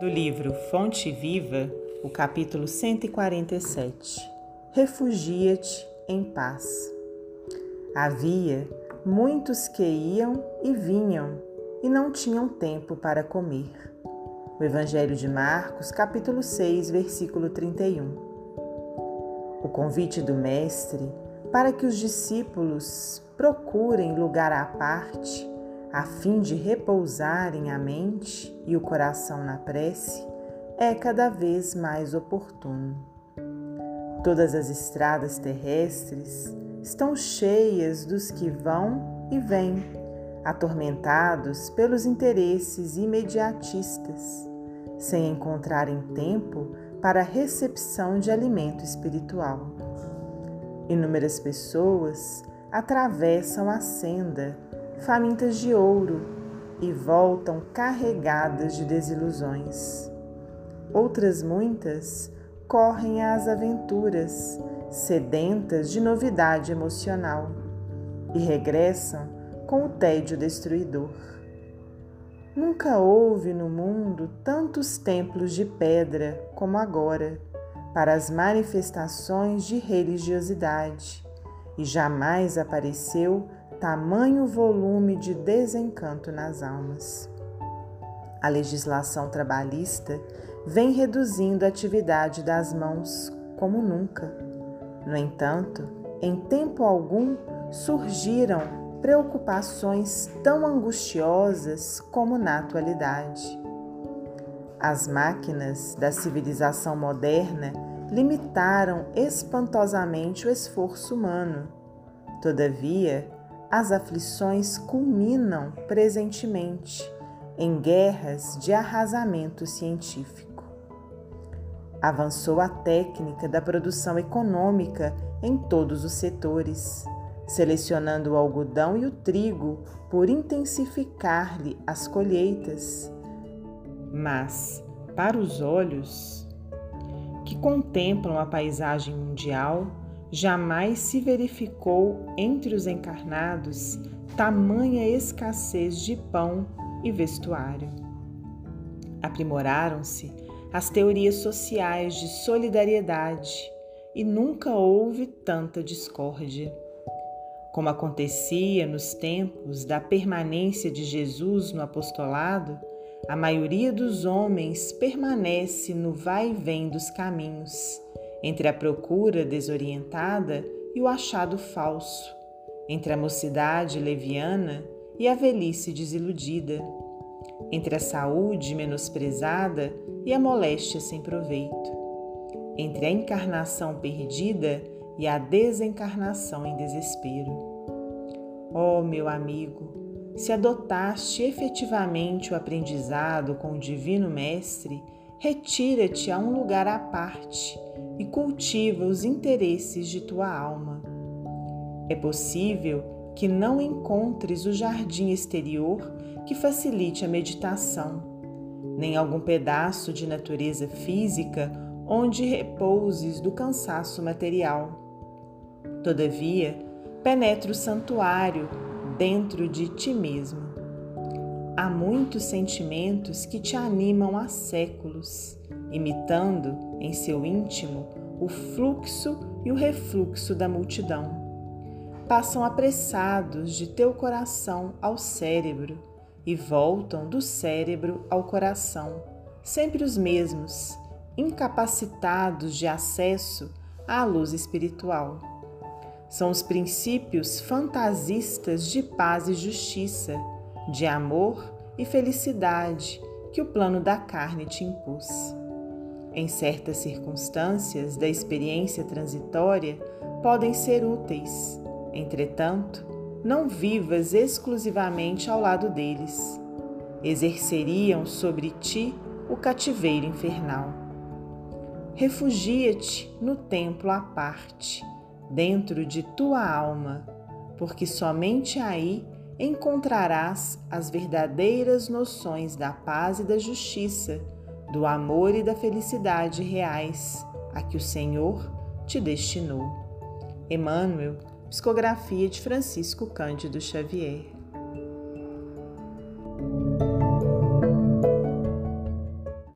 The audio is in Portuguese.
Do livro Fonte Viva, o capítulo 147 Refugia-te em paz. Havia muitos que iam e vinham e não tinham tempo para comer. O Evangelho de Marcos, capítulo 6, versículo 31. O convite do Mestre para que os discípulos procurem lugar à parte a fim de repousarem a mente e o coração na prece, é cada vez mais oportuno. Todas as estradas terrestres estão cheias dos que vão e vêm, atormentados pelos interesses imediatistas, sem encontrarem tempo para a recepção de alimento espiritual. Inúmeras pessoas atravessam a senda famintas de ouro e voltam carregadas de desilusões. Outras muitas correm às aventuras, sedentas de novidade emocional, e regressam com o tédio destruidor. Nunca houve no mundo tantos templos de pedra como agora para as manifestações de religiosidade, e jamais apareceu tamanho volume de desencanto nas almas. A legislação trabalhista vem reduzindo a atividade das mãos como nunca. No entanto, em tempo algum surgiram preocupações tão angustiosas como na atualidade. As máquinas da civilização moderna limitaram espantosamente o esforço humano. Todavia, as aflições culminam presentemente em guerras de arrasamento científico. Avançou a técnica da produção econômica em todos os setores, selecionando o algodão e o trigo por intensificar-lhe as colheitas. Mas, para os olhos que contemplam a paisagem mundial, Jamais se verificou entre os encarnados tamanha escassez de pão e vestuário. Aprimoraram-se as teorias sociais de solidariedade e nunca houve tanta discórdia. Como acontecia nos tempos da permanência de Jesus no apostolado, a maioria dos homens permanece no vai e vem dos caminhos entre a procura desorientada e o achado falso, entre a mocidade leviana e a velhice desiludida, entre a saúde menosprezada e a moléstia sem proveito, entre a encarnação perdida e a desencarnação em desespero. Oh, meu amigo, se adotaste efetivamente o aprendizado com o Divino Mestre, retira-te a um lugar à parte e cultiva os interesses de tua alma. É possível que não encontres o jardim exterior que facilite a meditação, nem algum pedaço de natureza física onde repouses do cansaço material. Todavia, penetra o santuário dentro de ti mesmo. Há muitos sentimentos que te animam há séculos imitando em seu íntimo o fluxo e o refluxo da multidão. Passam apressados de teu coração ao cérebro e voltam do cérebro ao coração, sempre os mesmos, incapacitados de acesso à luz espiritual. São os princípios fantasistas de paz e justiça, de amor e felicidade que o plano da carne te impôs. Em certas circunstâncias da experiência transitória, podem ser úteis. Entretanto, não vivas exclusivamente ao lado deles. Exerceriam sobre ti o cativeiro infernal. Refugia-te no templo à parte, dentro de tua alma, porque somente aí encontrarás as verdadeiras noções da paz e da justiça do amor e da felicidade reais a que o Senhor te destinou. Emmanuel, psicografia de Francisco Cândido Xavier.